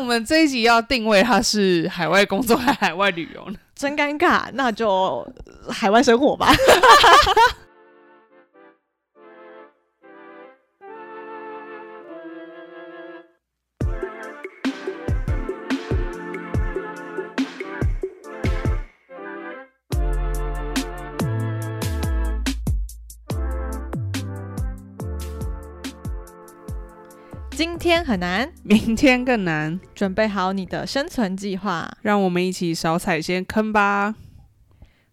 我们这一集要定位他是海外工作还是海外旅游呢？真尴尬，那就海外生活吧。天很难，明天更难，准备好你的生存计划。让我们一起少踩些坑吧。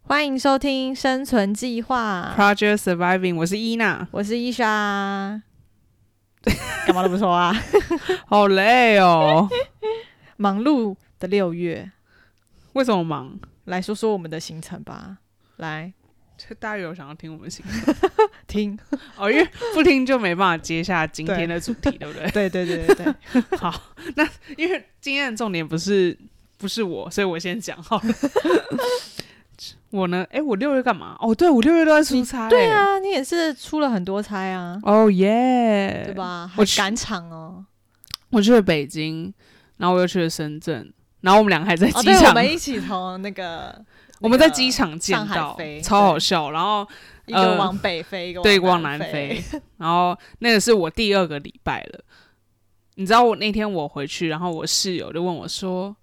欢迎收听《生存计划》，Project Surviving，我是伊娜，我是伊莎。干嘛都不说啊？好累哦。忙碌的六月，为什么忙？来说说我们的行程吧。来就大家有想要听我们行 听，哦，因为不听就没办法接下今天的主题，对不对？对对对对对，好，那因为今天的重点不是不是我，所以我先讲好了。我呢？哎、我六月干嘛？哦，对，我六月都在出差、对，啊，你也是出了很多差啊，哦耶，对？吧？我赶场哦。我去了北京，然后我又去了深圳，然后我们两个还在机场，我们一起从那个我们在机场见到，超好笑。然后一个往北飞，一个 往南南飞，然后那个是我第二个礼拜了。你知道我那天我回去，然后我室友就问我说：“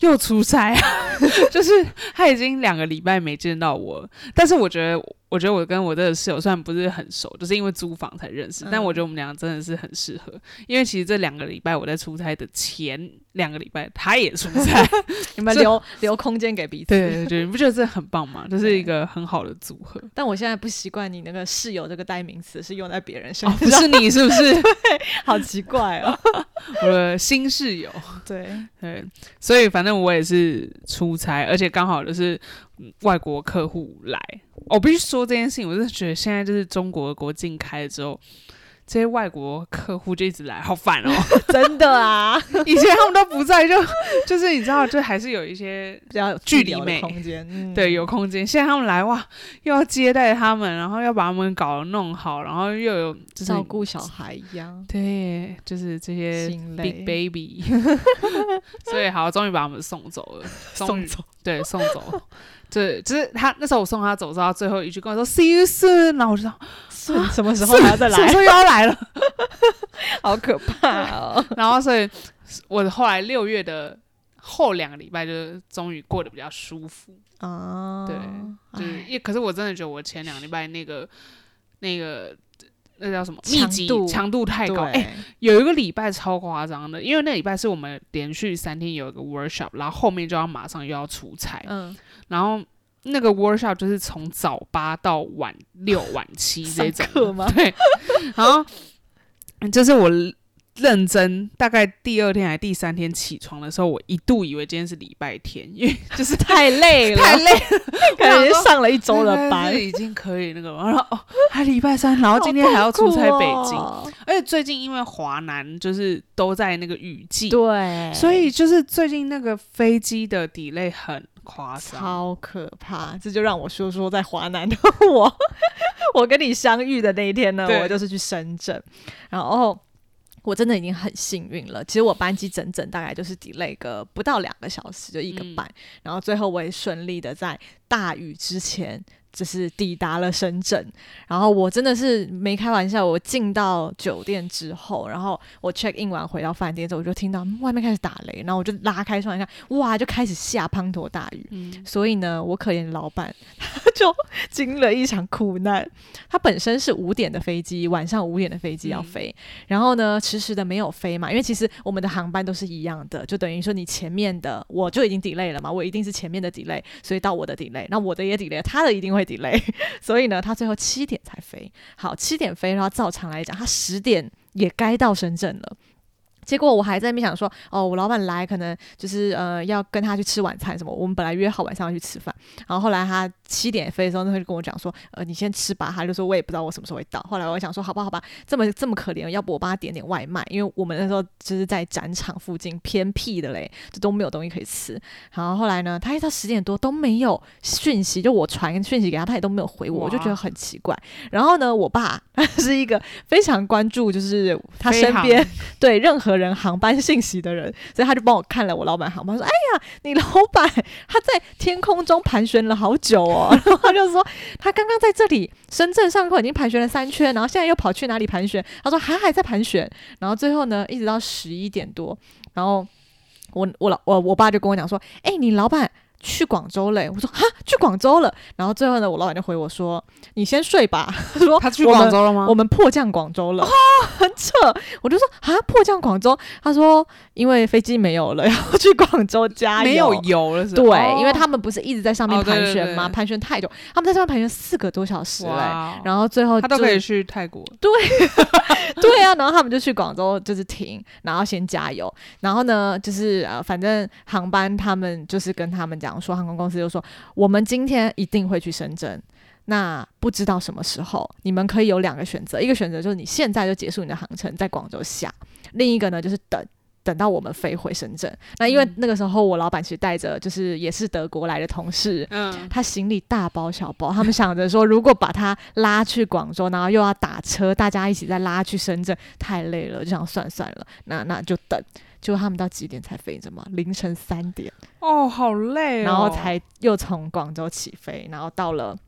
又出差啊？” 就是他已经两个礼拜没见到我，但是我觉得，我觉得我跟我这个室友虽然不是很熟，就是因为租房才认识，但嗯我觉得我们俩真的是很适合。因为其实这两个礼拜我在出差的前两个礼拜，他也出差 你们留留空间给彼此。对对对，你不觉得这很棒吗？这是一个很好的组合。但我现在不习惯你那个室友这个代名词是用在别人身哦，上，不是你是不是？好奇怪哦。我的新室友。对，对，所以反正我也是出差，而且刚好就是嗯外国客户来。我必须说这件事情，我是觉得现在就是中国国境开了之后，这些外国客户就一直来，好烦哦。真的啊，以前他们都不在，就 就是你知道，就还是有一些比较距离美空间，嗯对有空间。现在他们来哇，又要接待他们，然后要把他们搞得弄好，然后又有就是照顾小孩一样，对，就是这些 big baby 所以好，终于把他们送走了，送走，对，送走。对，就是他那时候我送他走之后，他最后一句跟我说 “see you soon”，然后我就说是什么时候还要再来？什么时候又要来了？好可怕哦！然后所以我后来六月的后两个礼拜就终于过得比较舒服。啊，对，就是哎也可是我真的觉得我前两个礼拜那个那个。那叫什么？密集强度强度太高，哎、对，有一个礼拜超夸张的，因为那礼拜是我们连续三天有一个 workshop，然后后面就要马上又要出差，嗯，然后那个 workshop 就是从早八到晚六、晚七这种。上课吗？对，然后就是我认真，大概第二天还第三天起床的时候，我一度以为今天是礼拜天，因为 就是太累了，太累了，可能已经我想说上了一周的班，已经可以那个了，然后哦，还礼拜三，然后今天还要出差北京，而且最近因为华南就是都在那个雨季，对，所以就是最近那个飞机的 delay 很夸张。超可怕。这就让我说说在华南的我，我跟你相遇的那一天呢，我就是去深圳，然后。我真的已经很幸运了。其实我班机整整大概就是 delay 个不到两个小时，就一个嗯半。然后最后我也顺利的在大雨之前，就是抵达了深圳。然后我真的是没开玩笑，我进到酒店之后，然后我 check in 完回到饭店之后，我就听到嗯外面开始打雷，然后我就拉开窗一看，哇，就开始下滂沱大雨。嗯，所以呢，我可怜的老板他就经历了一场苦难。他本身是五点的飞机，晚上五点的飞机要飞，然后呢，迟迟的没有飞嘛，因为其实我们的航班都是一样的，就等于说你前面的我就已经 delay 了嘛，我一定是前面的 delay，所以到我的 delay，那我的也 delay，他的一定会 delay，所以呢，他最后七点才飞。好，七点飞，然后照常来讲，他十点也该到深圳了。结果我还在那边想说，哦，我老板来，可能就是呃要跟他去吃晚餐什么。我们本来约好晚上要去吃饭，然后后来他七点飞的时候，他就跟我讲说，呃，你先吃吧。他就说我也不知道我什么时候会到。后来我想说，好吧，好吧，这么这么可怜，要不我帮他点点外卖，因为我们那时候就是在展场附近偏僻的嘞，就都没有东西可以吃。然后后来呢，他一到十点多都没有讯息，就我传讯息给他，他也都没有回我，我就觉得很奇怪。然后呢，我爸他是一个非常关注，就 是他身边对任何人航班信息的人，所以他就帮我看了我老板航班，说：“哎呀，你老板他在天空中盘旋了好久哦。”然后他就说他刚刚在这里深圳上空已经盘旋了三圈，然后现在又跑去哪里盘旋？他说还还在盘旋，然后最后呢，一直到十一点多，然后我我老我我爸就跟我讲说：“哎，你老板。”去广州嘞！我说哈，去广州了。然后最后呢，我老板就回我说：“你先睡吧。”他说他去广州了吗？我们迫降广州了，很扯。我就说啊，迫降广州。他说因为飞机没有了，要去广州加油。没有油了，是对，因为他们不是一直在上面盘旋吗？盘旋太久，他们在上面盘旋四个多小时嘞。然后最后他都可以去泰国。对，对啊。然后他们就去广州，就是停，然后先加油。然后呢，就是呃，反正航班他们就是跟他们讲。讲说航空公司就说，我们今天一定会去深圳，那不知道什么时候，你们可以有两个选择，一个选择就是你现在就结束你的航程，在广州下；另一个呢就是等等到我们飞回深圳。那因为那个时候我老板其实带着就是也是德国来的同事，嗯，他行李大包小包，他们想着说，如果把他拉去广州，然后又要打车，大家一起再拉去深圳，太累了，就想算算了，那那就等。就他们到几点才飞着吗？凌晨三点哦，好累，然后才又从广州起飞，然后到了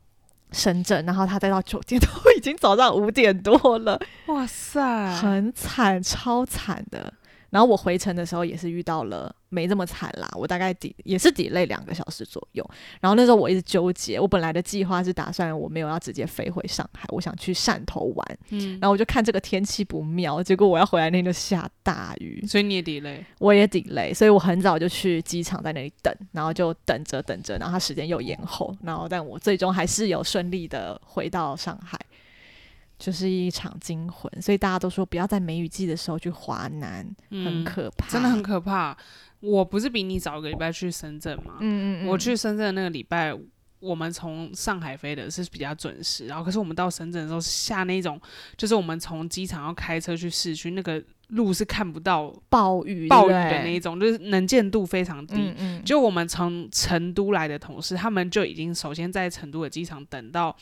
深圳，然后他再到酒店都已经早上五点多了，哇塞，很惨，超惨的。然后我回程的时候也是遇到了没这么惨啦，我大概抵也是抵累两个小时左右。然后那时候我一直纠结，我本来的计划是打算我没有要直接飞回上海，我想去汕头玩。嗯，然后我就看这个天气不妙，结果我要回来那天就下大雨，所以你也抵累，我也抵累，所以我很早就去机场在那里等，然后就等着等着，然后他时间又延后，然后但我最终还是有顺利的回到上海。就是一场惊魂，所以大家都说不要在梅雨季的时候去华南，很可怕，真的很可怕。我不是比你早一个礼拜去深圳吗？嗯嗯嗯。我去深圳那个礼拜，我们从上海飞的是比较准时，然后可是我们到深圳的时候下那种，就是我们从机场要开车去市区，那个路是看不到暴雨暴雨的那一种，就是能见度非常低。嗯嗯。就我们从成都来的同事，他们就已经首先在成都的机场等到。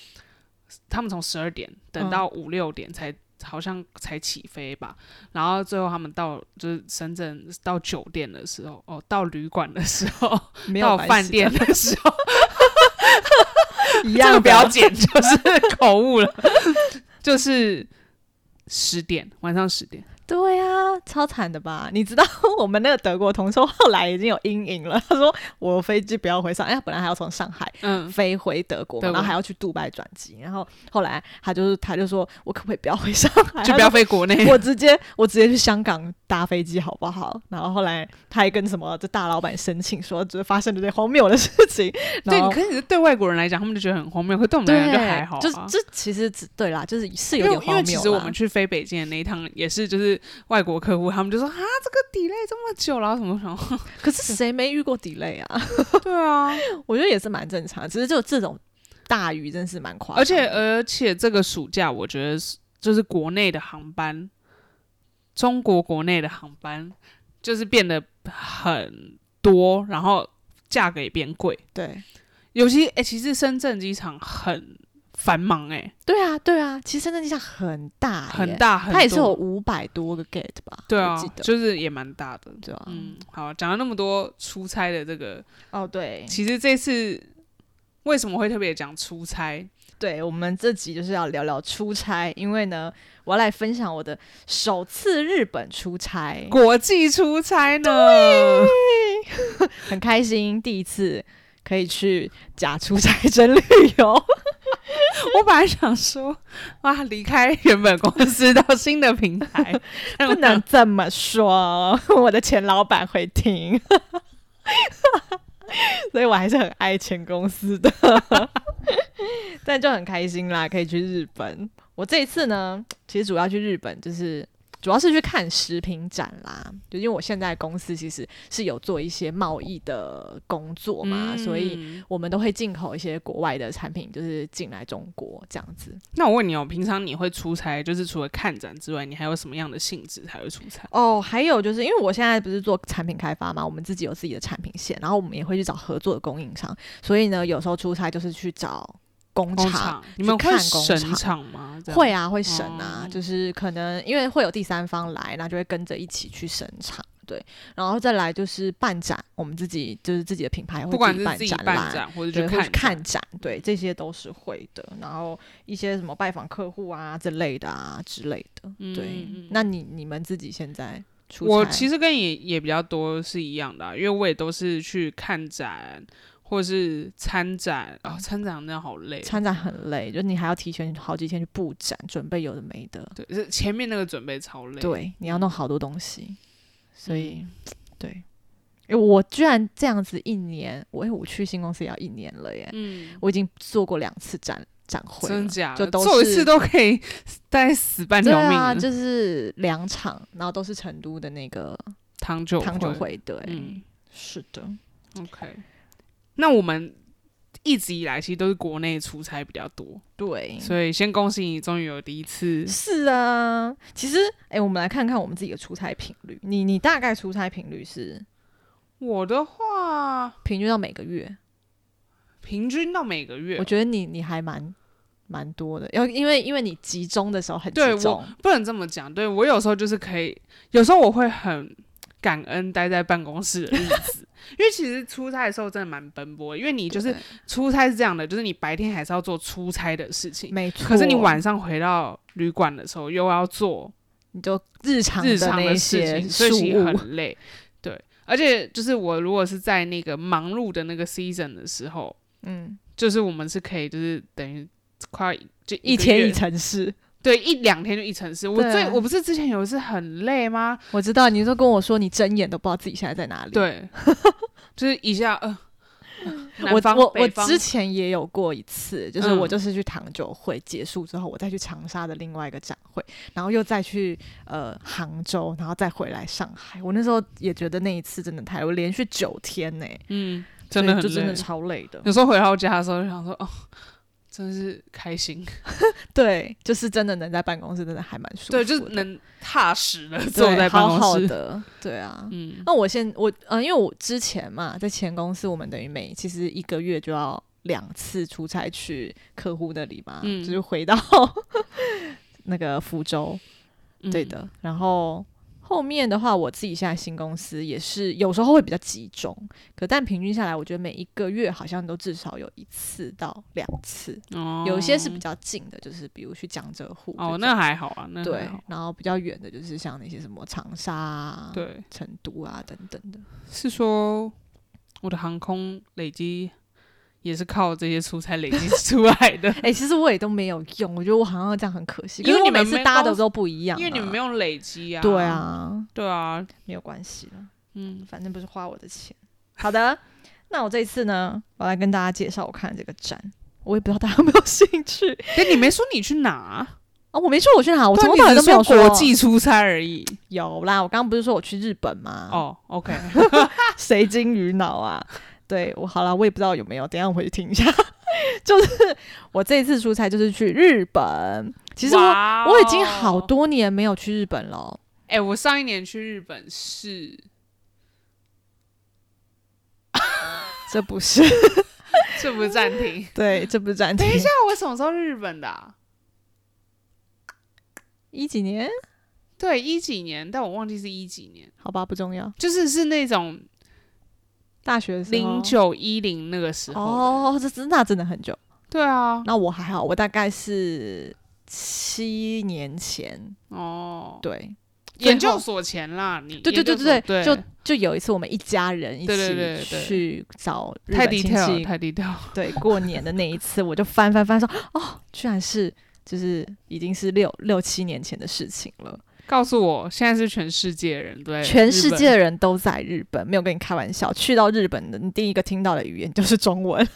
他们从十二点等到五六点才好像才起飞吧，然后最后他们到就是深圳到酒店的时候，哦，到旅馆的时候，到饭店的时候，一样不要剪，就是口误了，就是十点，晚上十点。对呀，超惨的吧？你知道 我们那个德国同事后来已经有阴影了。他说我飞机不要回上，哎，本来还要从上海嗯飞回德国，然后还要去杜拜转机。然后后来他就是他就说我可不可以不要回上海，就不要飞国内？我直接我直接去香港搭飞机好不好？然后后来他还跟什么这大老板申请说，就是发生了这荒谬的事情。对，可是对外国人来讲，他们就觉得很荒谬；，可对我们来讲就还好。就是这其实对啦，就是是有点荒谬。因为其实我们去飞北京的那一趟也是就是。外国客户他们就说啊，这个 delay 这么久了，什么什么？可是谁没遇过 delay 啊？对啊，我觉得也是蛮正常。只是就这种大雨，真是蛮夸张。而且而且这个暑假，我觉得是就是国内的航班，中国国内的航班就是变得很多，然后价格也变贵。对，尤其哎，其实深圳机场很。繁忙哎，对啊，对啊，其实深圳机场很大，很大，它也是有五百多个 gate 吧？对啊，就是也蛮大的，对啊。嗯，好，讲了那么多出差的这个，哦，对，其实这次为什么会特别讲出差？对我们这集就是要聊聊出差，因为呢，我要来分享我的首次日本出差，国际出差呢，很开心，第一次。可以去假出差真旅游。我本来想说，哇，离开原本公司到新的平台，不能这么说，我的前老板会听。所以我还是很爱前公司的，但就很开心啦，可以去日本。我这一次呢，其实主要去日本就是。主要是去看食品展啦，就因为我现在公司其实是有做一些贸易的工作嘛，所以我们都会进口一些国外的产品，就是进来中国这样子。那我问你哦，平常你会出差，就是除了看展之外，你还有什么样的性质才会出差？哦，还有就是因为我现在不是做产品开发嘛，我们自己有自己的产品线，然后我们也会去找合作的供应商，所以呢，有时候出差就是去找。工工厂。你们看会审工厂吗？会啊，会审啊，哦就是可能因为会有第三方来，那就会跟着一起去审厂，对，然后再来就是办展，我们自己就是自己的品牌会不管自己办展览，办展或者，去看看展，对，这些都是会的。然后一些什么拜访客户啊之类的啊之类的，对。那你你们自己现在出我其实跟你也比较多是一样的啊、因为我也都是去看展或是参展啊、参展真的好累哦。参展很累，就你还要提前好几天去布展，准备有的没的，对，是前面那个准备超累。对，你要弄好多东西，所以、嗯 对。诶我居然这样子一年，我诶我去新公司也要一年了耶！嗯，我已经做过两次展展会了，真假的就都是做一次都可以待死半对条命啊，就是两场，然后都是成都的那个糖酒糖酒会，会，对，嗯是的，，OK。那我们一直以来其实都是国内出差比较多，对，所以先恭喜你终于有第一次。是啊。其实，哎、我们来看看我们自己的出差频率。你你大概出差频率是我的话，平均到每个月？平均到每个月我，觉得你你还蛮蛮多的，要因为因为你集中的时候很集对我中，不能这么讲。对我有时候就是可以，有时候我会很感恩待在办公室的日子，因为其实出差的时候真的蛮奔波，因为你就是出差是这样的，就是你白天还是要做出差的事情，没错。可是你晚上回到旅馆的时候又要做你就日常日常那的事些情，所以其实，很累。对，而且就是我如果是在那个忙碌的那个 season 的时候，嗯，就是我们是可以就是等于快就一天一城市。对一两天就一城市。我最我不是之前有一次很累吗？我知道，你都跟我说你睁眼都不知道自己现在在哪里。对，就是一下呃，我我我之前也有过一次，就是嗯我就是去糖酒会结束之后，我再去长沙的另外一个展会，然后又再去呃杭州，然后再回来上海。我那时候也觉得那一次真的太，我连续九天呢、嗯，真的就真的。超累的。有时候回到家的时候就想说，哦，真是开心，对，就是真的能在办公室，真的还蛮舒服的。对，就是能踏实的坐在办公室。好的，对啊。嗯，那我现我呃，因为我之前嘛，在前公司，我们等于每其实一个月就要两次出差去客户那里嘛，嗯就是回到 那个福州，对嗯，的。然后后面的话，我自己现在新公司也是有时候会比较集中，可但平均下来，我觉得每一个月好像都至少有一次到两次，哦，有一些是比较近的，就是比如去江浙沪哦，那还好啊，那对，然后比较远的就是像那些什么长沙啊、对，成都啊等等的。是说我的航空累积也是靠这些出差累积出来的，哎、其实我也都没有用，我觉得我好像这样很可惜，因为我你们每次搭的公都不一样、啊，因为你们没有累积啊。对，啊，对啊，没有关系了，嗯，反正不是花我的钱。好的，那我这一次呢，我来跟大家介绍我看的这个展，我也不知道大家有没有兴趣哎，你没说你去哪啊？啊、我没说我去哪，我从头到尾都没有说国际出差而已。有啦，我刚刚不是说我去日本吗？，哦，OK，谁金鱼脑啊？对我好了，我也不知道有没有，等一下我回去听一下。就是我这一次出差就是去日本，其实我我已经好。多年没有去日本了。哎，我上一年去日本是，这不是 这不是暂停。对，这不是暂停。等一下，我什么时候去日本的啊？一几年？对，一几年，但我忘记是一几年，好吧，不重要。就是是那种大学零九一零那个时候。哦，这真那真的很久。对啊，那我还好，我大概是七年前，哦，对，研究所前啦，你对对对对对，就就有一次我们一家人一起去找日太本亲 detail 了戚，太 detail 了。对，过年的那一次，我就翻翻翻说，哦，居然是就是已经是六六七年前的事情了。告诉我，现在是全世界人对，全世界的人都在日本，没有跟你开玩笑。去到日本的，你第一个听到的语言就是中文，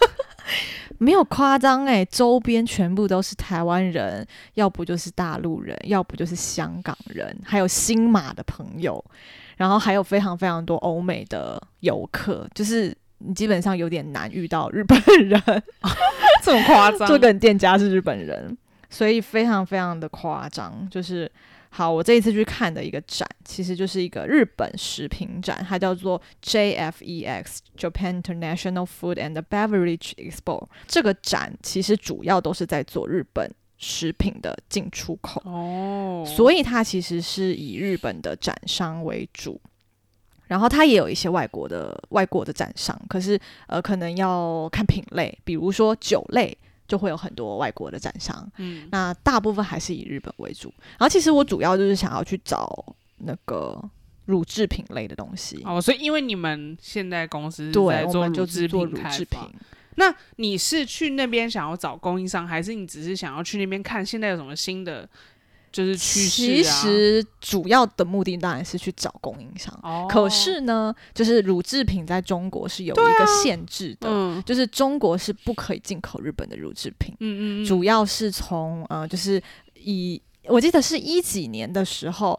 没有夸张诶，周边全部都是台湾人，要不就是大陆人，要不就是香港人，还有新马的朋友，然后还有非常非常多欧美的游客，就是你基本上有点难遇到日本人，这么夸张，这个店家是日本人，所以非常非常的夸张，就是好，我这一次去看的一个展，其实就是一个日本食品展，它叫做 JFEX Japan International Food and Beverage Expo。这个展其实主要都是在做日本食品的进出口，哦，所以它其实是以日本的展商为主。然后它也有一些外国的外国的展商，可是呃，可能要看品类，比如说酒类就会有很多外国的展商，嗯，那大部分还是以日本为主。然后其实我主要就是想要去找那个乳制品类的东西，哦，所以因为你们现在公司对，在做我们就乳制是做乳制品。。那你是去那边想要找供应商，还是你只是想要去那边看现在有什么新的就是趋其势啊？实主要的目的当然是去找供应商，哦，可是呢，就是乳制品在中国是有一个限制的，嗯。就是中国是不可以进口日本的乳制品，嗯嗯嗯，主要是从呃，就是以我记得是一几年的时候，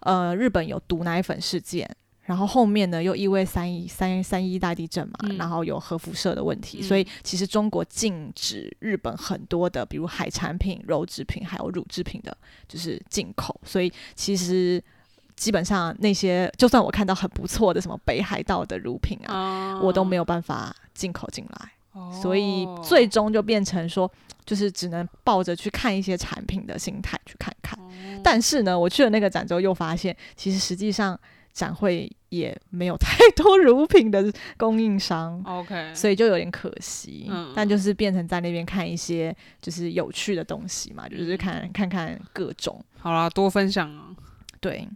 呃，日本有毒奶粉事件。然后后面呢，又因为三一三三一大地震嘛，嗯然后有核辐射的问题，嗯所以其实中国禁止日本很多的，比如海产品、肉制品还有乳制品的，就是进口。所以其实基本上那些，就算我看到很不错的什么北海道的乳品啊，啊我都没有办法进口进来。哦所以最终就变成说，就是只能抱着去看一些产品的心态去看看。哦但是呢，我去了那个展之后，又发现其实实际上展会也没有 太多乳品的供应商。OK，所以就有点可惜，嗯但就是变成在那边看一些就是有趣的东西嘛，就是看看看各种。好啦，多分享啊。对，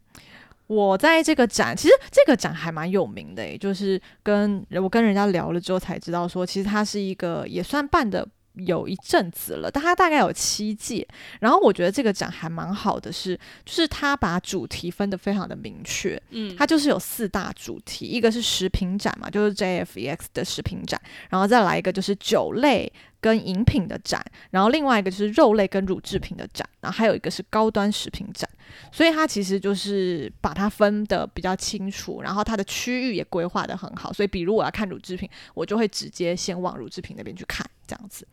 我在这个展，其实这个展还蛮有名的诶，就是跟我跟人家聊了之后才知道说，其实它是一个也算办的。有一阵子了，但它大概有七届。然后我觉得这个展还蛮好的是，就是它把主题分得非常的明确。嗯，它就是有四大主题，一个是食品展嘛，就是 JFEX 的食品展，然后再来一个就是酒类跟饮品的展，然后另外一个就是肉类跟乳制品的展，然后还有一个是高端食品展，所以它其实就是把它分的比较清楚，然后它的区域也规划的很好，所以比如我要看乳制品，我就会直接先往乳制品那边去看，这样子。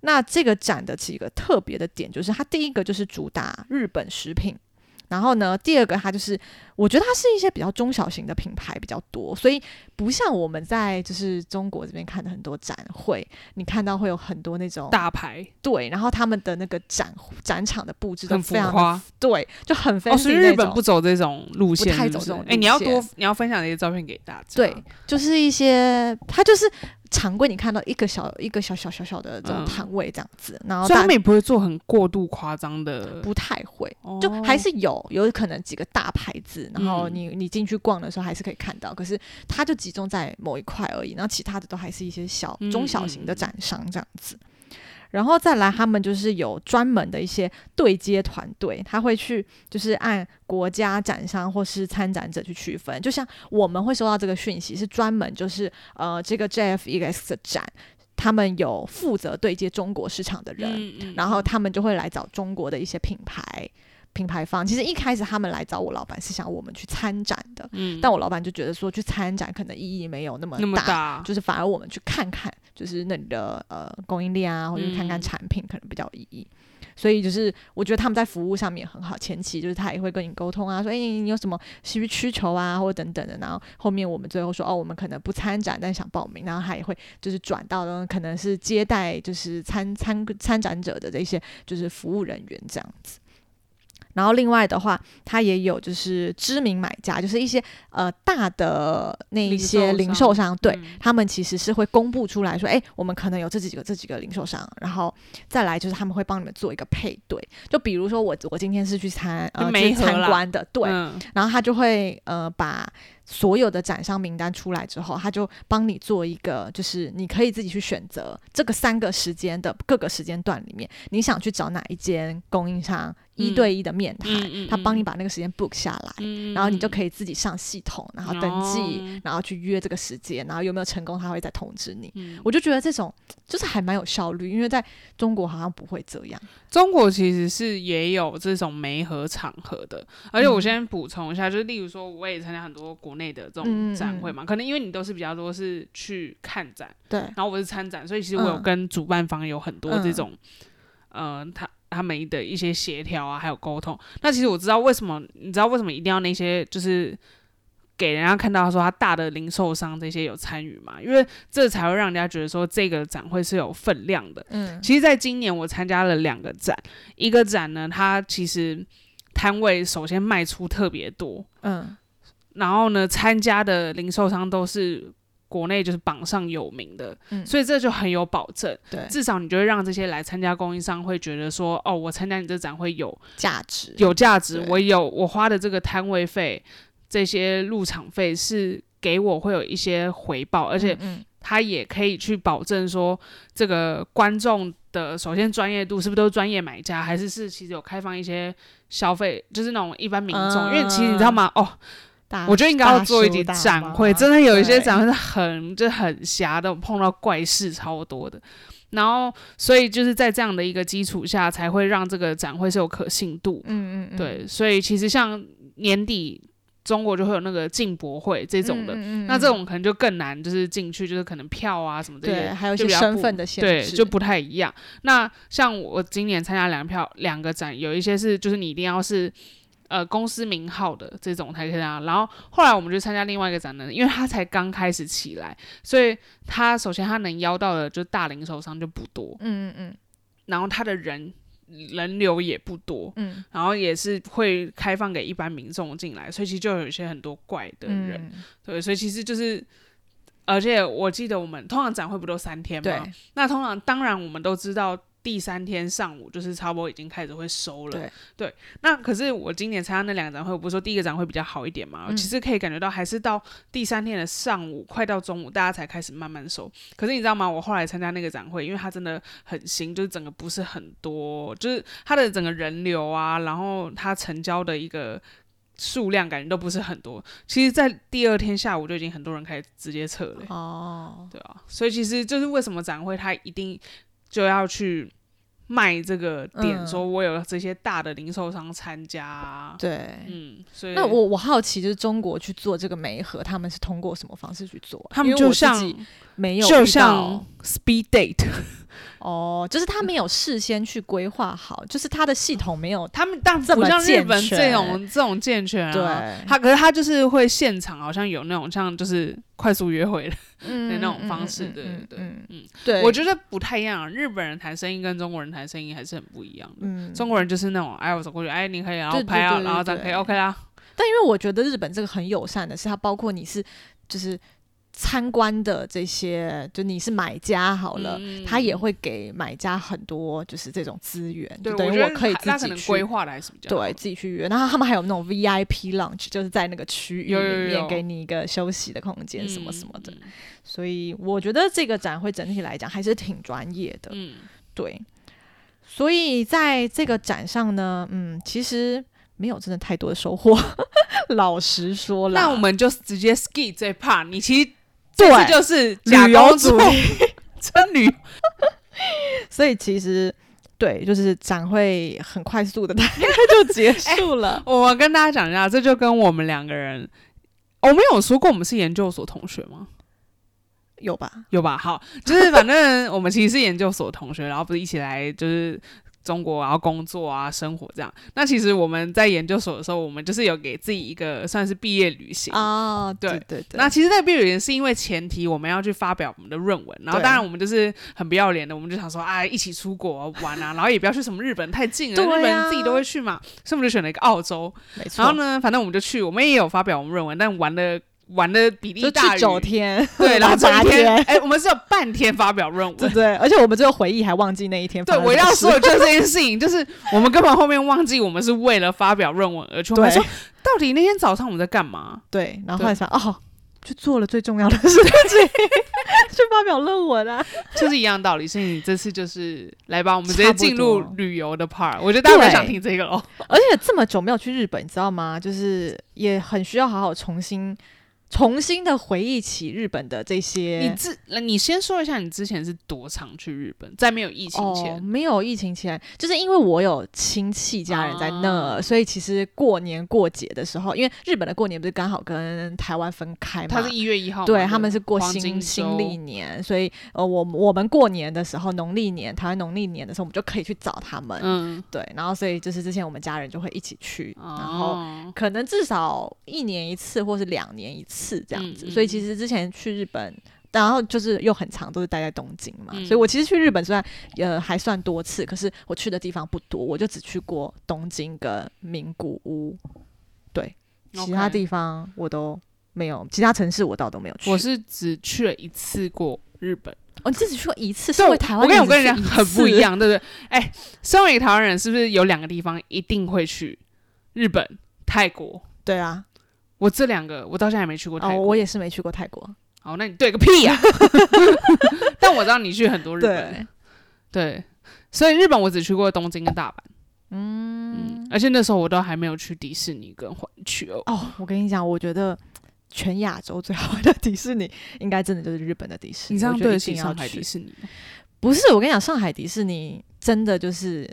那这个展的几个特别的点，就是它第一个就是主打日本食品，然后呢，第二个它就是我觉得它是一些比较中小型的品牌比较多，所以不像我们在就是中国这边看的很多展会，你看到会有很多那种大牌对，然后他们的那个展展场的布置都很浮非常的夸对，就很所以日本不走这种路线太是不是哎、走这种路你要多你要分享这些照片给大家。对，就是一些它就是常规，你看到一个小一个小小小小的这种嗯摊位这样子，然后他们也不会做很过度夸张的，不太会，哦。就还是有有可能几个大牌子，然后嗯。你你进去逛的时候还是可以看到，可是它就集中在某一块而已，然后其他的都还是一些小嗯中小型的嗯。展商这样子。然后再来，他们就是有专门的一些对接团队，他会去就是按国家展商或是参展者去区分。就像我们会收到这个讯息，是专门就是呃这个 JFEX 的展，他们有负责对接中国市场的人，嗯嗯然后他们就会来找中国的一些品牌品牌方。其实一开始他们来找我老板是想我们去参展的，嗯但我老板就觉得说去参展可能意义没有那么那么大，就是反而我们去看看，就是那里的呃供应链啊，或者看看嗯产品可能比较有意义。所以就是我觉得他们在服务上面也很好，前期就是他也会跟你沟通啊，说哎、你有什么需需求啊，或者等等的。然后后面我们最后说哦，我们可能不参展，但想报名，然后他也会就是转到呢可能是接待就是参参参展者的这些就是服务人员这样子。然后另外的话，它也有就是知名买家，就是一些呃大的那一零些售商。零售商，对、嗯。他们其实是会公布出来说，哎，我们可能有这几个这几个零售商，然后再来就是他们会帮你们做一个配对，就比如说我我今天是去参呃去参观的，对，嗯。然后他就会呃把所有的展商名单出来之后，他就帮你做一个，就是你可以自己去选择这个三个时间的各个时间段里面，你想去找哪一间供应商一对一的面谈，他帮你嗯把那个时间 book 下来。嗯然后你就可以自己上系统，然后登记，哦然后去约这个时间，然后有没有成功，他会再通知你。嗯我就觉得这种就是还蛮有效率，因为在中国好像不会这样。中国其实是也有这种媒合场合的，而且我嗯先补充一下，就是例如说，我也参加很多国内的这种展会嘛，可能因为你都是比较多是去看展，对，然后我是参展，所以其实我有嗯跟主办方有很多这种，呃，他他们的一些协调啊，还有沟通。那其实我知道为什么，你知道为什么一定要那些就是给人家看到说他大的零售商这些有参与嘛？因为这才会让人家觉得说这个展会是有分量的。嗯其实，在今年我参加了两个展，一个展呢，它其实摊位首先卖出特别多，嗯然后呢，参加的零售商都是国内就是榜上有名的，嗯。所以这就很有保证。对。至少你就会让这些来参加供应商会觉得说，哦，我参加你这展会有价值。有价值，我有我花的这个摊位费、这些入场费是给我会有一些回报，而且嗯他也可以去保证说，这个观众的首先专业度是不是都是专业买家，还是是其实有开放一些消费，就是那种一般民众，因为其实你知道吗？哦，大我觉得应该要做一集展会，真的有一些展会是很就很瞎的，我碰到怪事超多的。然后，所以就是在这样的一个基础下，才会让这个展会是有可信度。嗯嗯嗯对，所以其实像年底中国就会有那个进博会这种的，嗯嗯嗯那这种可能就更难，就是进去就是可能票啊什么这些，对还有一些身就比较不份的限对，制，就不太一样。那像我今年参加两票两个展，有一些是就是你一定要是呃公司名号的这种才可以啊。然后后来我们就参加另外一个展览，因为他才刚开始起来，所以他首先他能邀到的就大零售商就不多，嗯嗯嗯然后他的人人流也不多，嗯然后也是会开放给一般民众进来，所以其实就有一些很多怪的人，嗯对，所以其实就是。而且我记得我们通常展会不都三天吗？那通常当然我们都知道第三天上午就是差不多已经开始会收了。对那可是我今年参加那两个展会，我不是说第一个展会比较好一点嘛？嗯其实可以感觉到还是到第三天的上午，快到中午，大家才开始慢慢收。可是你知道吗？我后来参加那个展会，因为它真的很新，就是整个不是很多，就是它的整个人流啊，然后它成交的一个。数量感觉都不是很多，其实，在第二天下午就已经很多人开始直接撤了、哦，对啊，所以其实就是为什么展会它一定就要去卖这个点，嗯说我有这些大的零售商参加、啊，对。嗯，所以那我我好奇，就是中国去做这个媒合，他们是通过什么方式去做啊？他们就像没有就遇像到 speed date，哦，就是他没有事先去规划好，就是他的系统没有他们但不像日本这种这种健全啊，对。他可是他就是会现场好像有那种像就是快速约会的，嗯那种方式对对对。嗯嗯对，我觉得不太一样。日本人谈生意跟中国人谈生意还是很不一样的。嗯。中国人就是那种，哎，我走过去，哎，你可以，然后拍啊，然后这样可以 OK 啦。但因为我觉得日本这个很友善的是，它包括你是就是参观的这些，就你是买家好了，嗯他也会给买家很多就是这种资源，就等于我可以自己去规划的还是比较好对自己去约。然后他们还有那种 VIP lunch，就是在那个区域里面给你一个休息的空间，什么什么的。嗯所以我觉得这个展会整体来讲还是挺专业的。嗯，对，所以在这个展上呢，嗯，其实没有真的太多的收获，老实说啦。那我们就直接 ski 这 part，你其实对这次就是假旅游工作主义，真旅 所以其实对，就是展会很快速的大概就结束了。我跟大家讲一下，这就跟我们两个人，我们有说过我们是研究所同学吗？有吧？有吧？好，就是反正我们其实是研究所同学，然后不是一起来就是中国，然后工作啊、生活这样。那其实我们在研究所的时候，我们就是有给自己一个算是毕业旅行。啊，对对对对。那其实那个毕业旅行是因为前提我们要去发表我们的论文，然后当然我们就是很不要脸的，我们就想说啊一起出国玩啊，然后也不要去什么日本太近了，啊日本人自己都会去嘛，所以我们就选了一个澳洲。没错。然后？呢，反正我们就去，我们也有发表我们论文，但玩的玩的比例是大于九天，对，然后八天，天，哎、我们只有半天发表论文。对对，而且我们最后回忆还忘记那一天对。我要说的就是这件事情，就是我们根本后面忘记我们是为了发表论文而去。我对说，到底那天早上我们在干嘛？对，然后后来想，哦，就做了最重要的事情，去发表论文啊。就是一样道理。所以你这次就是来吧，我们直接进入旅游的 part。我觉得大家想听这个哦。而且这么久没有去日本，你知道吗？就是也很需要好好重新重新的回忆起日本的这些。你之，你先说一下你之前是多常去日本，在没有疫情前，哦、没有疫情前，就是因为我有亲戚家人在那，啊。所以其实过年过节的时候，因为日本的过年不是刚好跟台湾分开嘛，他是一月一号，对，他们是过新新历年，所以呃，我我们过年的时候，农历年台湾农历年的时候，我们就可以去找他们。嗯，对，然后所以就是之前我们家人就会一起去，然后哦，可能至少一年一次，或是两年一次这样子。所以其实之前去日本。然后就是又很长，都是待在东京嘛，嗯所以我其实去日本虽然呃还算多次，可是我去的地方不多，我就只去过东京跟名古屋，对，其他地方我都没有，其他城市我倒都没有去。我是只去了一次过日本，哦，你自己去过一次，对身为台湾我跟你我跟你讲很不一。样，对不对？哎，身为一个台湾人，是不是有两个地方一定会去？日本、泰国。对啊，我这两个我到现在还没去过泰哦，国。我也是没去过泰国。好，那你对个屁呀、但我知道你去很多日本，，对，所以日本我只去过东京跟大阪，嗯嗯，而且那时候我都还没有去迪士尼跟环球。哦，我跟你讲，我觉得全亚洲最好玩的迪士尼，应该真的就是日本的迪士尼。你这样对得起上海迪士尼吗？不是，我跟你讲，上海迪士尼真的就是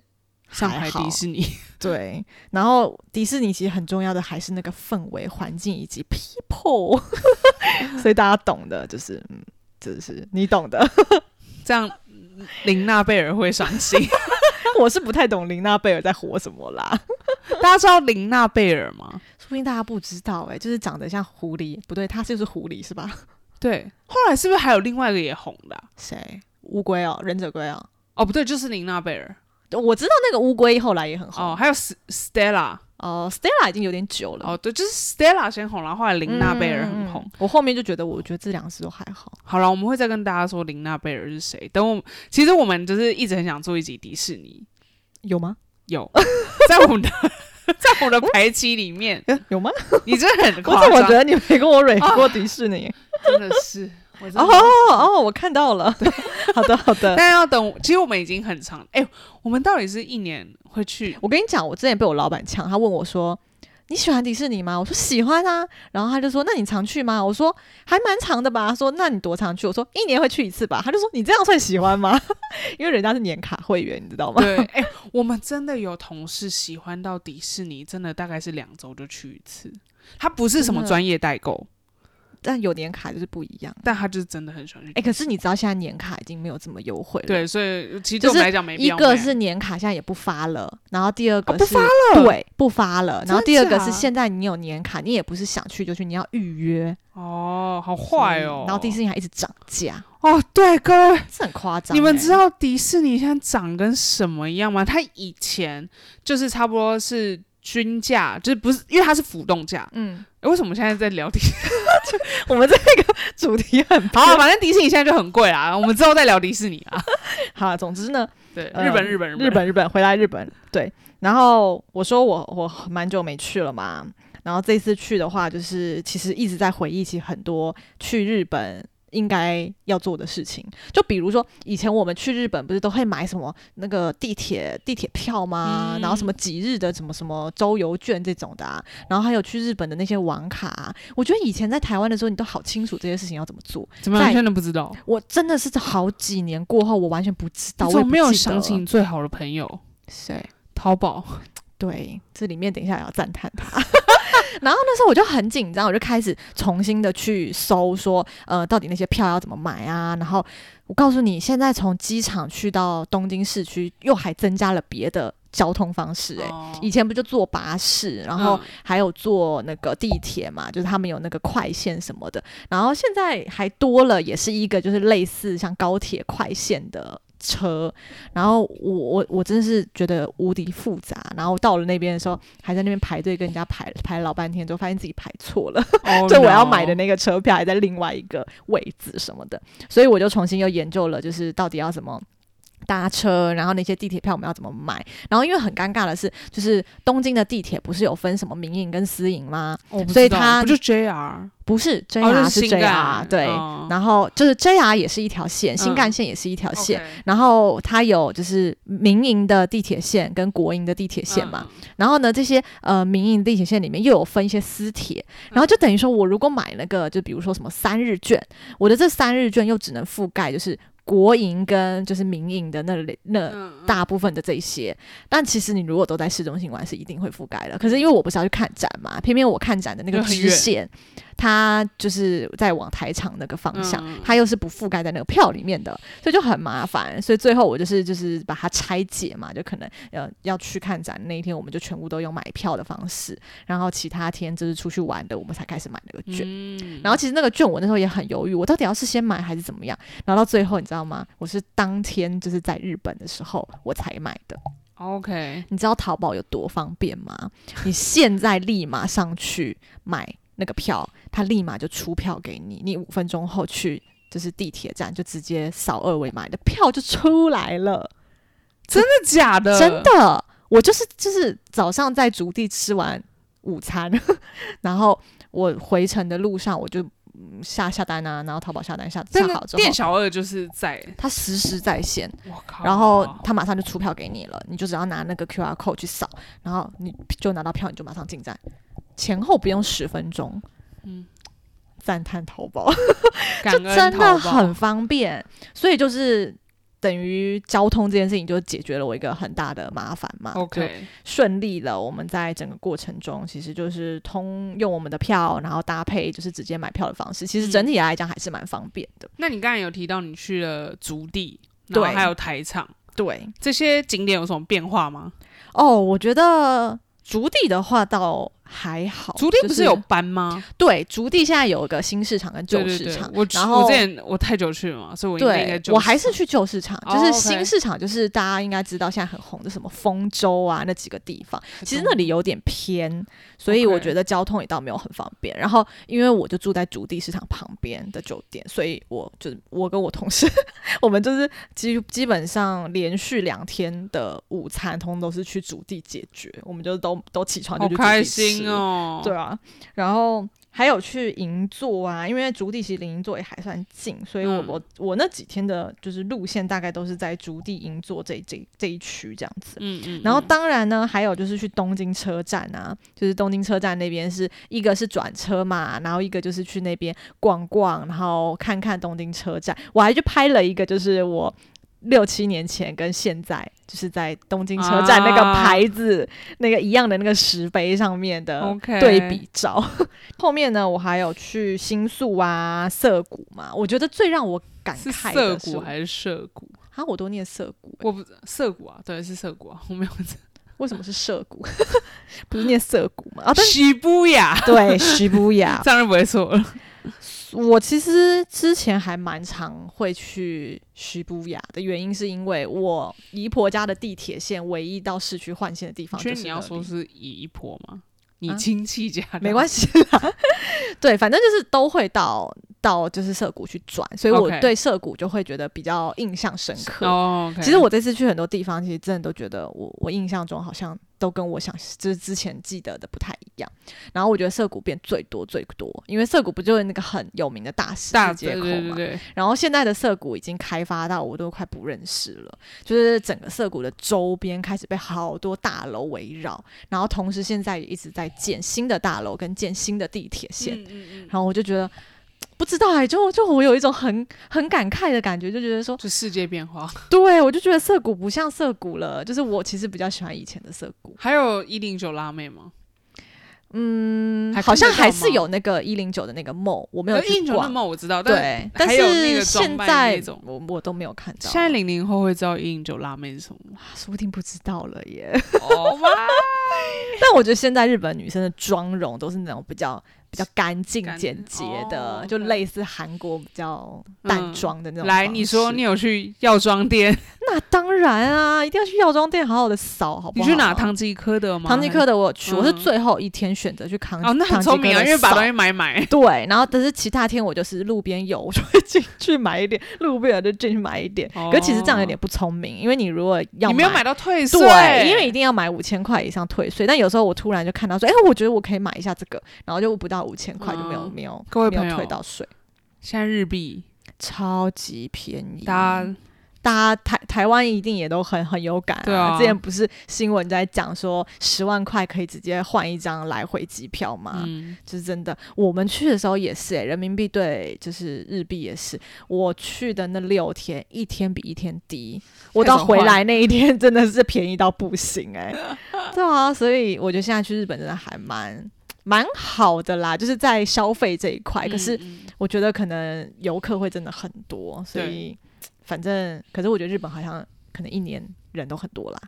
上海迪士尼，对，然后迪士尼其实很重要的还是那个氛围、环境以及 people，所以大家懂的，就是嗯，就是你懂的。这样林娜贝尔会伤心。我是不太懂琳娜贝尔在活什么啦，大家知道林娜贝尔吗？说不定大家不知道哎、就是长得像狐狸，不对，她就是狐狸是吧？对，后来是不是还有另外一个也红的啊、谁？乌龟哦，忍者龟哦。哦，不对，就是林娜贝尔。我知道那个乌龟后来也很红哦，还有 Stella。哦，Stella 已经有点久了。哦，对，就是 Stella 先红，然后后来林娜贝尔很红。我后面就觉得，我觉得这两次都还好。好了，我们会再跟大家说林娜贝尔是谁。等我，其实我们就是一直很想做一集迪士尼，有吗？有 在我们的 在我们的排期里面，有吗？你真的很我夸张，怎么觉得你没跟我蕊过迪士尼？真的是，哦哦，我看到了。好的好的。但要等，其实我们已经很长，哎、我们到底是一年会去？我跟你讲，我之前被我老板呛，他问我说：“你喜欢迪士尼吗？”我说：“喜欢啊。”然后他就说：“那你常去吗？”我说：“还蛮长的吧。”他说：“那你多常去？”我说：“一年会去一次吧。”他就说：“你这样算喜欢吗？” 因为人家是年卡会员，你知道吗？对，哎、我们真的有同事喜欢到迪士尼，真的大概是两周就去一次。他不是什么专业代购，但有年卡就是不一样。但他就是真的很喜欢去。哎、可是你知道现在年卡已经没有这么优惠了。对，所以其实就是对我们来讲没必一个是年卡现在也不发了，然后第二个不发了对，不发了。然后第二个是现在你有年卡，你也不是想去就去，你要预约。哦，好坏哦。然后迪士尼还一直涨价，哦，对，各位，这很夸张欸、你们知道迪士尼现在涨跟什么一样吗？它以前就是差不多是均价，就是不是因为它是浮动价。嗯，诶为什么我们现在在聊迪士尼？我们这个主题很 好啊，反正迪士尼现在就很贵啊，我们之后再聊迪士尼啊。好。总之呢，对，呃日本，日本，日日本日本回来日本，对。然后我说我我蛮久没去了嘛，然后这次去的话，就是其实一直在回忆起很多去日本。应该要做的事情，就比如说以前我们去日本不是都会买什么那个地铁地铁票吗？嗯然后什么几日的什么什么周游券这种的啊，然后还有去日本的那些网卡、啊，我觉得以前在台湾的时候，你都好清楚这些事情要怎么做。怎么样？在现在都不知道。我真的是好几年过后，我完全不知道，我没有想起你最好的朋友谁？淘宝？对，这里面等一下也要赞叹他。然后那时候我就很紧张，我就开始重新的去搜说，呃，到底那些票要怎么买啊？然后我告诉你，现在从机场去到东京市区，又还增加了别的交通方式、欸，哦以前不就坐巴士，然后嗯还有坐那个地铁嘛，就是他们有那个快线什么的，然后现在还多了，也是一个就是类似像高铁快线的车，然后我我我真的是觉得无敌复杂，然后到了那边的时候，还在那边排队跟人家排排老半天，之后发现自己排错了，哦 就我要买的那个车票还在另外一个位置什么的，所以我就重新又研究了，就是到底要怎么。搭车，然后那些地铁票我们要怎么买？然后因为很尴尬的是，就是东京的地铁不是有分什么民营跟私营吗？所以它不就 JR 不是哦 JR 是是 JR，、对，哦然后就是 JR 也是一条线，新嗯干线也是一条线。然后它有就是民营的地铁线跟国营的地铁线嘛，嗯。然后呢，这些呃民营地铁线里面又有分一些私铁，然后就等于说我如果买那个，就比如说什么三日券，我的这三日券又只能覆盖就是国营跟就是民营的那里那大部分的这一些，但其实你如果都在市中心玩，是一定会覆盖的。可是因为我不是要去看展嘛，偏偏我看展的那个 支线，它就是在往台场那个方向，嗯嗯嗯它又是不覆盖在那个票里面的，所以就很麻烦。所以最后我就是就是把它拆解嘛，就可能呃要去看展那一天，我们就全部都用买票的方式，然后其他天就是出去玩的，我们才开始买那个券。嗯然后其实那个券我那时候也很犹豫，我到底要是先买还是怎么样？然后到最后你知道吗？我是当天就是在日本的时候我才买的。OK，你知道淘宝有多方便吗？你现在立马上去买那个票，他立马就出票给你，你五分钟后去就是地铁站就直接扫二维码，你的票就出来了。真的假的？真的，我就是就是早上在竹地吃完午餐，然后我回程的路上我就嗯下下单啊，然后淘宝下单下下好之后店，小二就是在，他实时在线，我靠，然后他马上就出票给你了，你就只要拿那个 QR code 去扫，然后你就拿到票，你就马上进站，前后不用十分钟。嗯，赞叹淘宝，就真的很方便，所以就是等于交通这件事情就解决了我一个很大的麻烦嘛。就 OK，顺利了。我们在整个过程中，其实就是通用我们的票，然后搭配就是直接买票的方式，其实嗯整体来讲还是蛮方便的。那你刚才有提到你去了竹地，对还有台场，对，这些景点有什么变化吗？哦，我觉得竹地的话倒还好，竹地不是有班吗？对竹地现在有一个新市场跟旧对对对市场，，我然后我之前我太久去了嘛，所以我应该应该对，我还是去旧市场，哦就是新市场，就是大家应该知道现在很红的什么丰州啊那几个地方，其实那里有点偏，所以我觉得交通也倒没有很方便。然后因为我就住在竹地市场旁边的酒店，所以我就我跟我同事，我们就是基基本上连续两天的午餐，通通都是去竹地解决，我们就都都起床就去竹地开吃哦。对啊，然后还有去银座啊，因为竹地其实离银座也还算近，所以我、嗯我我那几天的就是路线大概都是在竹地银座这这这一区这样子。嗯嗯，然后嗯当然呢，还有就是去东京车站啊，就是东京车站那边是一个是转车嘛，然后一个就是去那边逛逛，然后看看东京车站。我还去拍了一个，就是我六七年前跟现在就是在东京车站那个啊牌子、那个一样的那个石碑上面的对比照。后面呢，我还有去新宿啊、涩谷嘛，我觉得最让我感慨涩的是谷还是涩谷？啊，我都念涩谷、欸我不涩谷啊，对，是涩谷啊，我没有为什么是涩谷？不是念涩谷吗？啊，但是西布雅，对，西布亚。这样就不会错了。我其实之前还蛮常会去西布雅的原因，是因为我姨婆家的地铁线唯一到市区换线的地方确就是你要说是姨婆吗？你啊亲戚家的没关系啦，对，反正就是都会到到就是涩谷去转，所以我对涩谷就会觉得比较印象深刻。其实我这次去很多地方，其实真的都觉得我我印象中好像都跟我想就是之前记得的不太一样。然后我觉得涩谷变最多最多，因为涩谷不就是那个很有名的大十大字街口嘛？对对对，然后现在的涩谷已经开发到我都快不认识了，就是整个涩谷的周边开始被好多大楼围绕，然后同时现在也一直在建新的大楼跟建新的地铁线，嗯嗯嗯，然后我就觉得。不知道哎、就就我有一种很很感慨的感觉，就觉得说，就世界变化。对我就觉得涩谷不像涩谷了，就是我其实比较喜欢以前的涩谷，还有一零九辣妹吗？嗯，好像还是有那个一零九的那个梦，我没有去一零九的梦，我知道，但对，但是现在我我都没有看到，现在零零后会知道一零九辣妹是什么吗？说不定不知道了耶。但我觉得现在日本女生的妆容都是那种比较比较干净简洁的，哦就类似韩国比较淡妆的那种、来，你说你有去药妆店？那当然啊，一定要去药妆店好好的扫，好不好？你去哪？唐吉诃德吗？唐吉诃德我有去，我是嗯最后一天选择去康哦，那很聪明啊，因为把东西买买。对，然后但是其他天我就是路边有，我就会进去买一点，路边有就进去买一点。可是其实这样有点不聪明，因为你如果要哦你没有买到退税，对，因为一定要买五千块以上退税。但有时候我突然就看到说，哎、我觉得我可以买一下这个，然后就不到五千块就没有、嗯没有各位朋友没有退到税，现在日币，超级便宜。大家大家台台湾一定也都很很有感对啊之前不是新闻在讲说十万块可以直接换一张来回机票吗？嗯，就是真的，我们去的时候也是、欸，人民币对就是日币也是。我去的那六天，一天比一天低。我到回来那一天真的是便宜到不行哎、对啊，所以我觉得现在去日本真的还蛮蛮好的啦，就是在消费这一块。可是我觉得可能游客会真的很多，所以反正可是我觉得日本好像可能一年人都很多啦。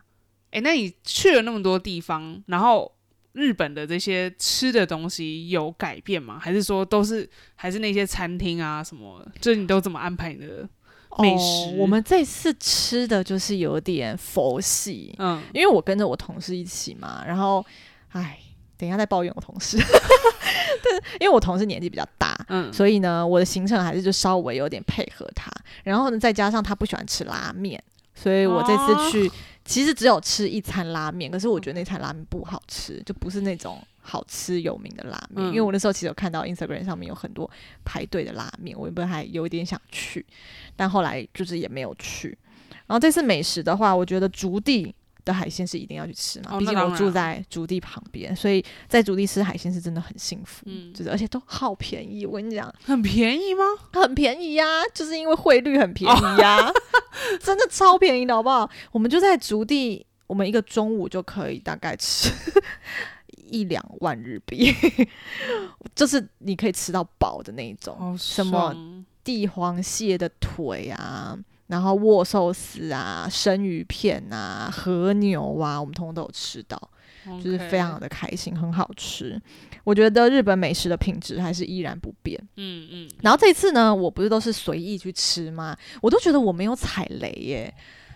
哎、那你去了那么多地方，然后日本的这些吃的东西有改变吗？还是说都是还是那些餐厅啊什么，就是你都怎么安排你的？美食哦，我们这次吃的就是有点佛系，嗯，因为我跟着我同事一起嘛，然后，唉，等一下再抱怨我同事，但因为我同事年纪比较大，嗯。所以呢，我的行程还是就稍微有点配合他，然后呢，再加上他不喜欢吃拉面，所以我这次去、其实只有吃一餐拉面，可是我觉得那餐拉面不好吃，就不是那种好吃有名的拉面，嗯。因为我那时候其实有看到 Instagram 上面有很多排队的拉面，我原本还有点想去，但后来就是也没有去。然后这次美食的话，我觉得竹地的海鲜是一定要去吃嘛，哦毕竟我住在竹地旁边，所以在竹地吃海鲜是真的很幸福，嗯就是而且都好便宜。我跟你讲，很便宜吗？很便宜呀、就是因为汇率很便宜呀、真的超便宜的好不好？我们就在竹地，我们一个中午就可以大概吃 一两万日币，就是你可以吃到饱的那一种。哦，什么爽帝皇蟹的腿啊，然后握寿司啊、生鱼片啊、和牛啊，我们通通都有吃到，就是非常的开心，很好吃。我觉得日本美食的品质还是依然不变。嗯嗯，然后这次呢，我不是都是随意去吃吗？我都觉得我没有踩雷耶，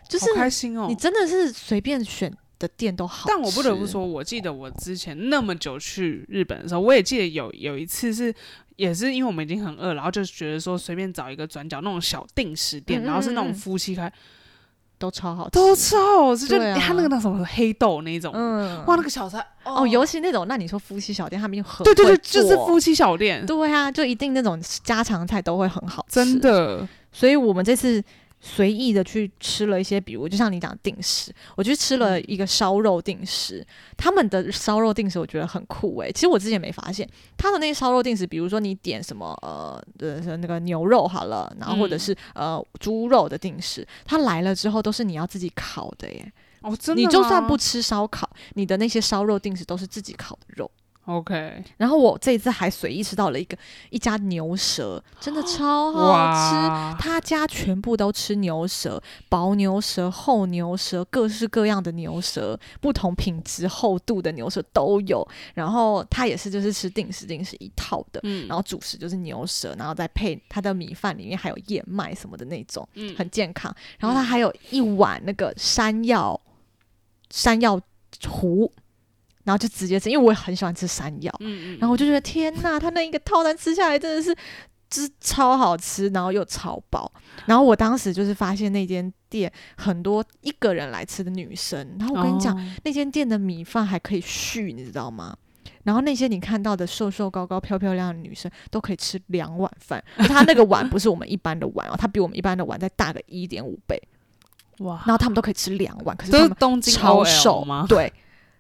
就是开心哦你。真的是随便选的店都好。但我不得不说，我记得我之前那么久去日本的时候，我也记得有有一次是，也是因为我们已经很饿，然后就觉得说随便找一个转角那种小定时店，嗯嗯然后是那种嗯夫妻开，都超好吃，都超好吃，就他那个那什么黑豆那种，嗯。哇，那个小菜哦，尤其那种，那你说夫妻小店，他们对对对，就是夫妻小店，对啊，就一定那种家常菜都会很好吃，真。的，所以我们这次随意的去吃了一些，比如就像你讲的定时，我去吃了一个烧肉定时，他们的烧肉定时我觉得很酷诶、其实我之前没发现，他的那些烧肉定时，比如说你点什么呃呃那个牛肉好了，然后或者嗯是、呃猪肉的定时，他来了之后都是你要自己烤的耶。哦，真的你就算不吃烧烤，你的那些烧肉定时都是自己烤的肉。OK，然后我这一次还随意吃到了一个一家牛舌，真的超好吃。他家全部都吃牛舌，薄牛舌、厚牛舌，各式各样的牛舌，不同品质、厚度的牛舌都有。然后他也是就是吃定时定时一套的，嗯然后主食就是牛舌，然后再配他的米饭里面还有燕麦什么的那种，嗯很健康。然后他还有一碗那个山药山药糊，然后就直接吃，因为我也很喜欢吃山药。嗯嗯，然后我就觉得天呐，他那一个套餐吃下来真的是，就是超好吃，然后又超饱。然后我当时就是发现那间店很多一个人来吃的女生，然后我跟你讲，哦那间店的米饭还可以续，你知道吗？然后那些你看到的瘦瘦高高、漂漂亮亮的女生都可以吃两碗饭，而她那个碗不是我们一般的碗哦，她比我们一般的碗再大个一点五倍，哇，然后他们都可以吃两碗，可是都他们是东京超瘦吗？对，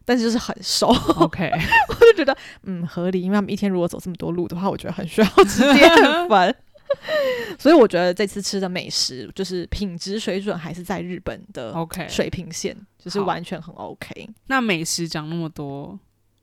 但是就是很瘦。OK，我就觉得嗯合理，因为他们一天如果走这么多路的话，我觉得很需要吃淀粉。所以我觉得这次吃的美食就是品质水准还是在日本的 OK，水平线，就是完全很 OK。那美食讲那么多，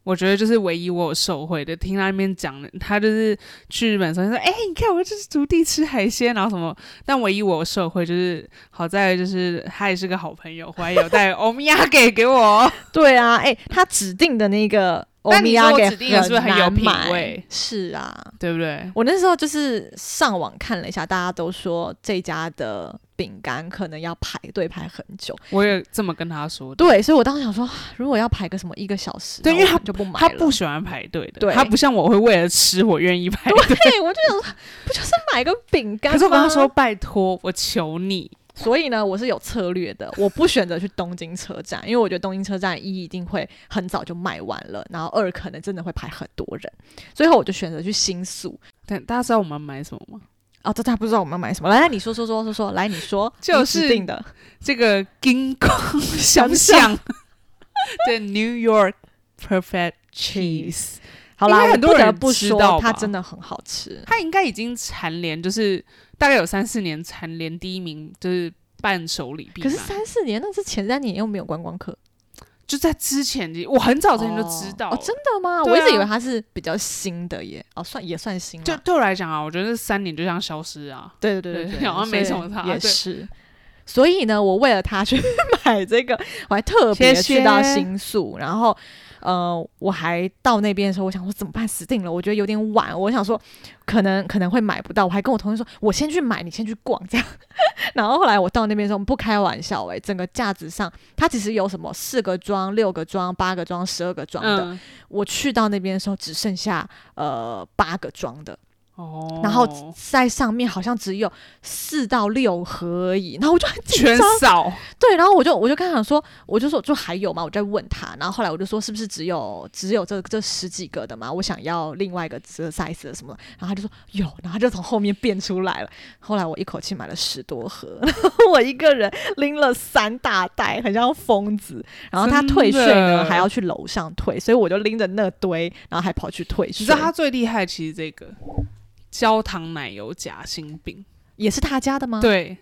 我觉得就是唯一我有受惠的，听他那边讲的，他就是去日本的时候说，哎、你看我就是足地吃海鲜，然后什么。但唯一我有受惠就是好在就是他也是个好朋友，回来有带 欧米亚给给我。对啊，哎、他指定的那个 欧米亚给指定的是不是很有品味？是啊，对不对？我那时候就是上网看了一下，大家都说这家的饼干可能要排队排很久。我也这么跟他说的。对，所以我当时想说，如果要排个什么一个小时，对因为他就不买了。他不喜欢排队的，对他不像我会为了吃我愿意排队。对，我就 想说，不就是买个饼干吗？可是我跟他说，拜托，我求你，所以呢，我是有策略的，我不选择去东京车站，因为我觉得东京车站一一定会很早就卖完了，然后二可能真的会排很多人，最后我就选择去新宿。但大家知道我们买什么吗？哦，这他不知道我们要买什么，来，来你说说说说说，来你说，就是定的。这个金光香香的 New York Perfect Cheese，好啦，很多人不知道它真的很好吃。它应该已经蝉联，就是大概有三四年蝉联第一名，就是伴手礼。可是三四年，那是前三年又没有观光客，就在之前，我很早之前就知道哦，了真的吗？啊我一直以为它是比较新的耶，哦，算也算新了。就对我来讲啊，我觉得这三年就像消失啊。对对对对对，好像没什么差也对是。所以呢，我为了他去 买这个，我还特别去到新宿，然后呃，我还到那边的时候，我想说怎么办？死定了！我觉得有点晚，我想说可能可能会买不到，我还跟我同事说，我先去买，你先去逛这样。然后后来我到那边的时候，不开玩笑诶、整个架子上它其实有什么四个装、六个装、八个装、十二个装的。嗯，我去到那边的时候，只剩下呃八个装的。哦，然后在上面好像只有四到六盒而已，然后我就很紧全张，扫，对，然后我就我就刚想说，我就说就还有吗？我在问他，然后后来我就说是不是只有只有这这十几个的嘛？我想要另外一个这个 size 的什么的，然后他就说有，然后他就从后面变出来了。后来我一口气买了十多盒，然后我一个人拎了三大袋，很像疯子。然后他退税的呢还要去楼上退，所以我就拎着那堆，然后还跑去退税。你知道他最厉害，其实这个焦糖奶油夹心饼，也是他家的吗？对，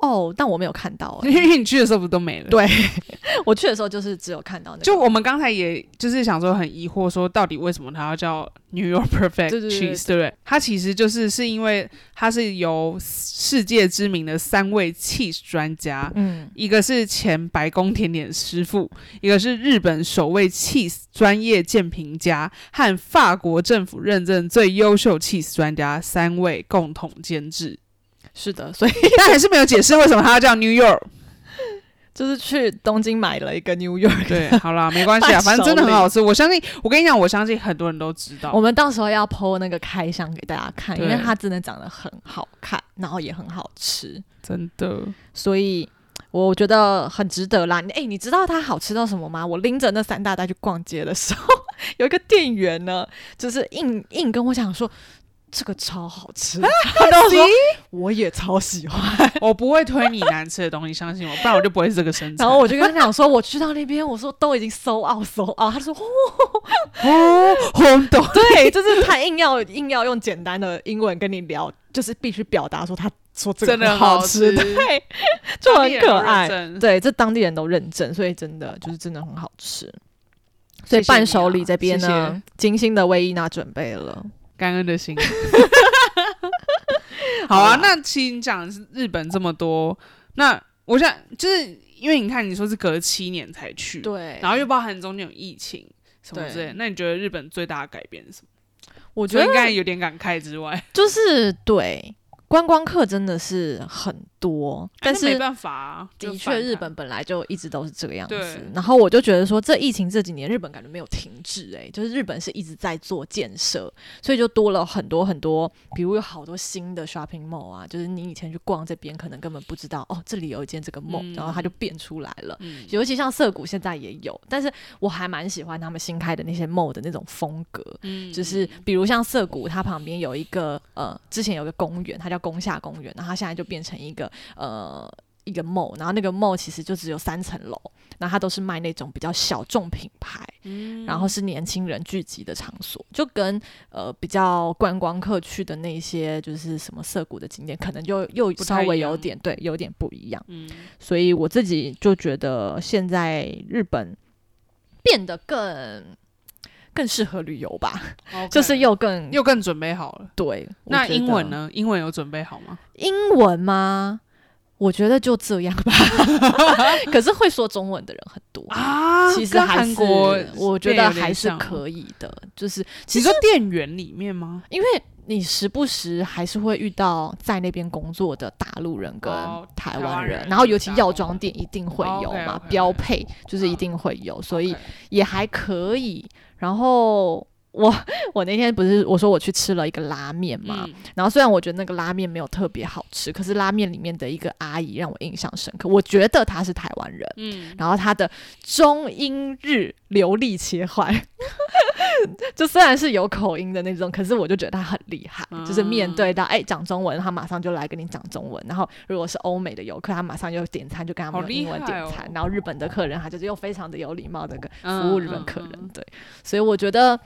哦，但我没有看到、因欸。为你去的时候不都没了？对 我去的时候就是只有看到那个，就我们刚才也就是想说很疑惑，说到底为什么它要叫 New York Perfect Cheese，对不对？它其实就是是因为它是由世界知名的三位 cheese 专家，嗯一个是前白宫甜点师傅，一个是日本首位 cheese 专业鉴评家，和法国政府认证最优秀 cheese 专家三位共同监制，是的，所以 但还是没有解释为什么它要叫 New York。就是去东京买了一个 New York。对，好啦，没关系啊，反正真的很好吃。我相信，我跟你讲，我相信很多人都知道。我们到时候要 PO 那个开箱给大家看，因为它真的长得很好看，然后也很好吃，真的，所以我觉得很值得啦。你哎、你知道它好吃到什么吗？我拎着那三大袋去逛街的时候，有一个店员呢，就是硬硬跟我讲说。这个超好吃，他跟我说我也超喜欢，我不会推你难吃的东西，相信我，不然我就不会是这个身材。然后我就跟他讲说，我去到那边，我说都已经搜 out 搜 out，他说哦，哦，红豆，对，就是他硬要硬要用简单的英文跟你聊，就是必须表达说他说这个真的好好吃。对，就很可爱。对，对，这当地人都认证，所以真的就是真的很好吃。所以伴手礼这边谢呢谢，精心的为伊娜准备了。感恩的心。好啊，那其实你讲的是日本这么多，那我想就是因为你看你说是隔七年才去，对然后又包含中间有疫情什么对之类的，那你觉得日本最大的改变是什么？我觉得除了刚才有点感慨之外，就是对观光客真的是很多，但是那没办法啊，的确，日本本来就一直都是这个样子。然后我就觉得说，这疫情这几年，日本感觉没有停滞，哎，就是日本是一直在做建设，所以就多了很多很多，比如有好多新的 shopping mall 啊，就是你以前去逛这边，可能根本不知道哦，这里有一间这个 mall，、嗯然后它就变出来了。嗯尤其像涩谷现在也有，但是我还蛮喜欢他们新开的那些 mall 的那种风格，嗯就是比如像涩谷，它旁边有一个呃，之前有个公园，它叫宫下公园，然后它现在就变成一个呃一个 mall，然后那个 mall 其实就只有三层楼，然后它都是卖那种比较小众品牌，嗯。然后是年轻人聚集的场所，就跟呃比较观光客去的那些就是什么涩谷的景点，可能就又稍微有点对，有点不一样。嗯。所以我自己就觉得现在日本变得更更适合旅游吧 就是又更又更准备好了。对。那英文呢？英文有准备好吗？英文吗？我觉得就这样吧。可是会说中文的人很多，啊，其实还是韩国我觉得还是可以的。就是其实店员里面吗？因为你时不时还是会遇到在那边工作的大陆人跟台湾人然后尤其药妆店一定会有嘛，标配就是一定会有，所以也还可以。然后我我那天不是我说我去吃了一个拉面嘛，嗯然后虽然我觉得那个拉面没有特别好吃，可是拉面里面的一个阿姨让我印象深刻，我觉得她是台湾人。嗯，然后她的中英日流利切换，就虽然是有口音的那种，可是我就觉得她很厉害，就是面对到哎讲中文，她马上就来跟你讲中文。然后如果是欧美的游客，她马上就点餐就跟他们用英文点餐，哦然后日本的客人他就是又非常的有礼貌的跟嗯服务日本客人，对，所以我觉得。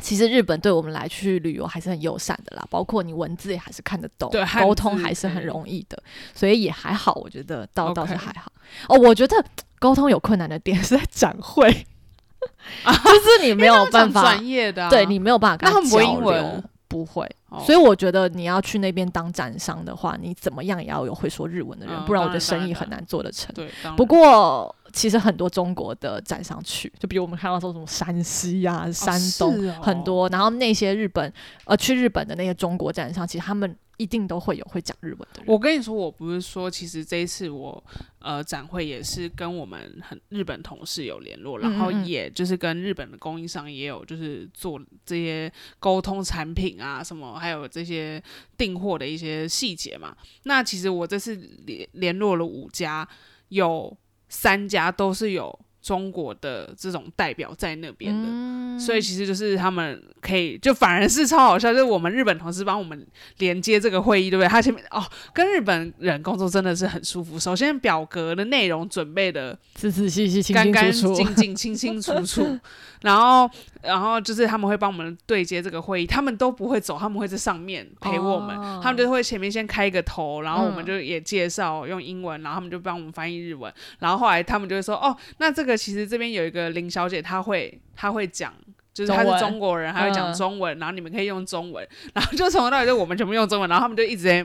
其实日本对我们来去旅游还是很友善的啦，包括你文字也还是看得懂，对沟通还是很容易的，所以也还好，我觉得倒倒是还好。哦，我觉得沟通有困难的点是在展会，就是你没有办法，专业的啊，对你没有办法跟交英文？流不会，哦。所以我觉得你要去那边当展商的话，你怎么样也要有会说日文的人，嗯不然我当然觉得生意很难做得成。对，不然。过，其实很多中国的展上去，就比如我们看到说什么山西呀、山东、很多，然后那些日本呃去日本的那些中国展上，其实他们一定都会有会讲日文的人。我跟你说，我不是说，其实这一次我呃展会也是跟我们很日本同事有联络，然后也就是跟日本的供应商也有就是做这些沟通产品啊什么，还有这些订货的一些细节嘛。那其实我这次联联络了五家，有三家都是有中国的这种代表在那边的。嗯所以其实就是他们可以，就反而是超好笑，就是我们日本同事帮我们连接这个会议，对不对？他前面哦，跟日本人工作真的是很舒服。首先表格的内容准备的仔仔细细、清干干。净净、清清楚楚，然后然后就是他们会帮我们对接这个会议，他们都不会走，他们会在上面陪我们，哦他们就会前面先开一个头，然后我们嗯就也介绍用英文，然后他们就帮我们翻译日文，然后后来他们就会说哦，那这个其实这边有一个林小姐，她会她会讲。就是她是中国人，她会讲嗯中文，然后你们可以用中文，然后就从头到尾就我们全部用中文，然后他们就一直在，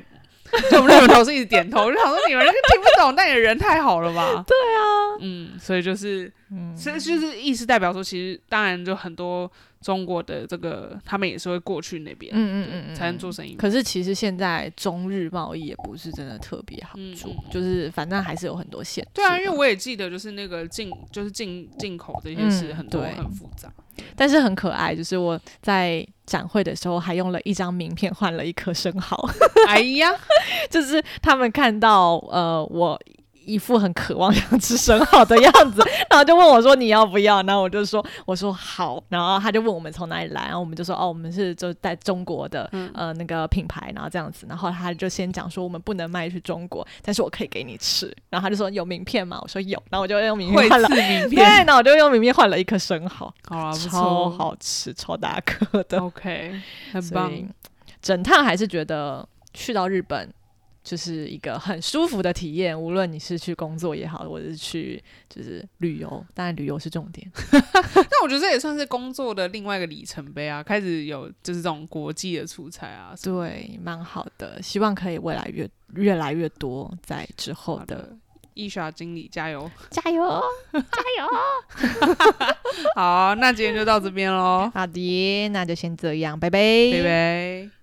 就我们两个同事一直点头，我就想说你们听不懂，但你人太好了吧？对啊，嗯，所以就是嗯所以就是意思代表说，其实当然就很多中国的这个，他们也是会过去那边，嗯嗯嗯嗯才能做生意。可是其实现在中日贸易也不是真的特别好做，嗯嗯就是反正还是有很多限制。对啊，因为我也记得，就是那个进，就是进进口这些事嗯很多对很复杂。但是很可爱，就是我在展会的时候还用了一张名片换了一颗生蚝，哎呀，就是他们看到呃我。一副很渴望想吃生蚝的样子，然后就问我说你要不要？然后我就说我说好，然后他就问我们从哪里来，然后我们就说哦我们是就在中国的、嗯。呃那个品牌，然后这样子，然后他就先讲说我们不能卖去中国，但是我可以给你吃，然后他就说有名片吗？我说有，然后我就用名片换了刺，名对，片，那我就用名片换了一颗生蚝，好啊，超好吃，超大颗的。，OK，很棒。整趟还是觉得去到日本就是一个很舒服的体验，无论你是去工作也好，或者是去就是旅游，当然旅游是重点。但我觉得这也算是工作的另外一个里程碑啊，开始有就是这种国际的出差啊对，蛮好的，希望可以未来越越来越多，在之后的好的。伊莎经理加油！加油加油！好，那今天就到这边喽。好的，那就先这样，拜拜，拜拜。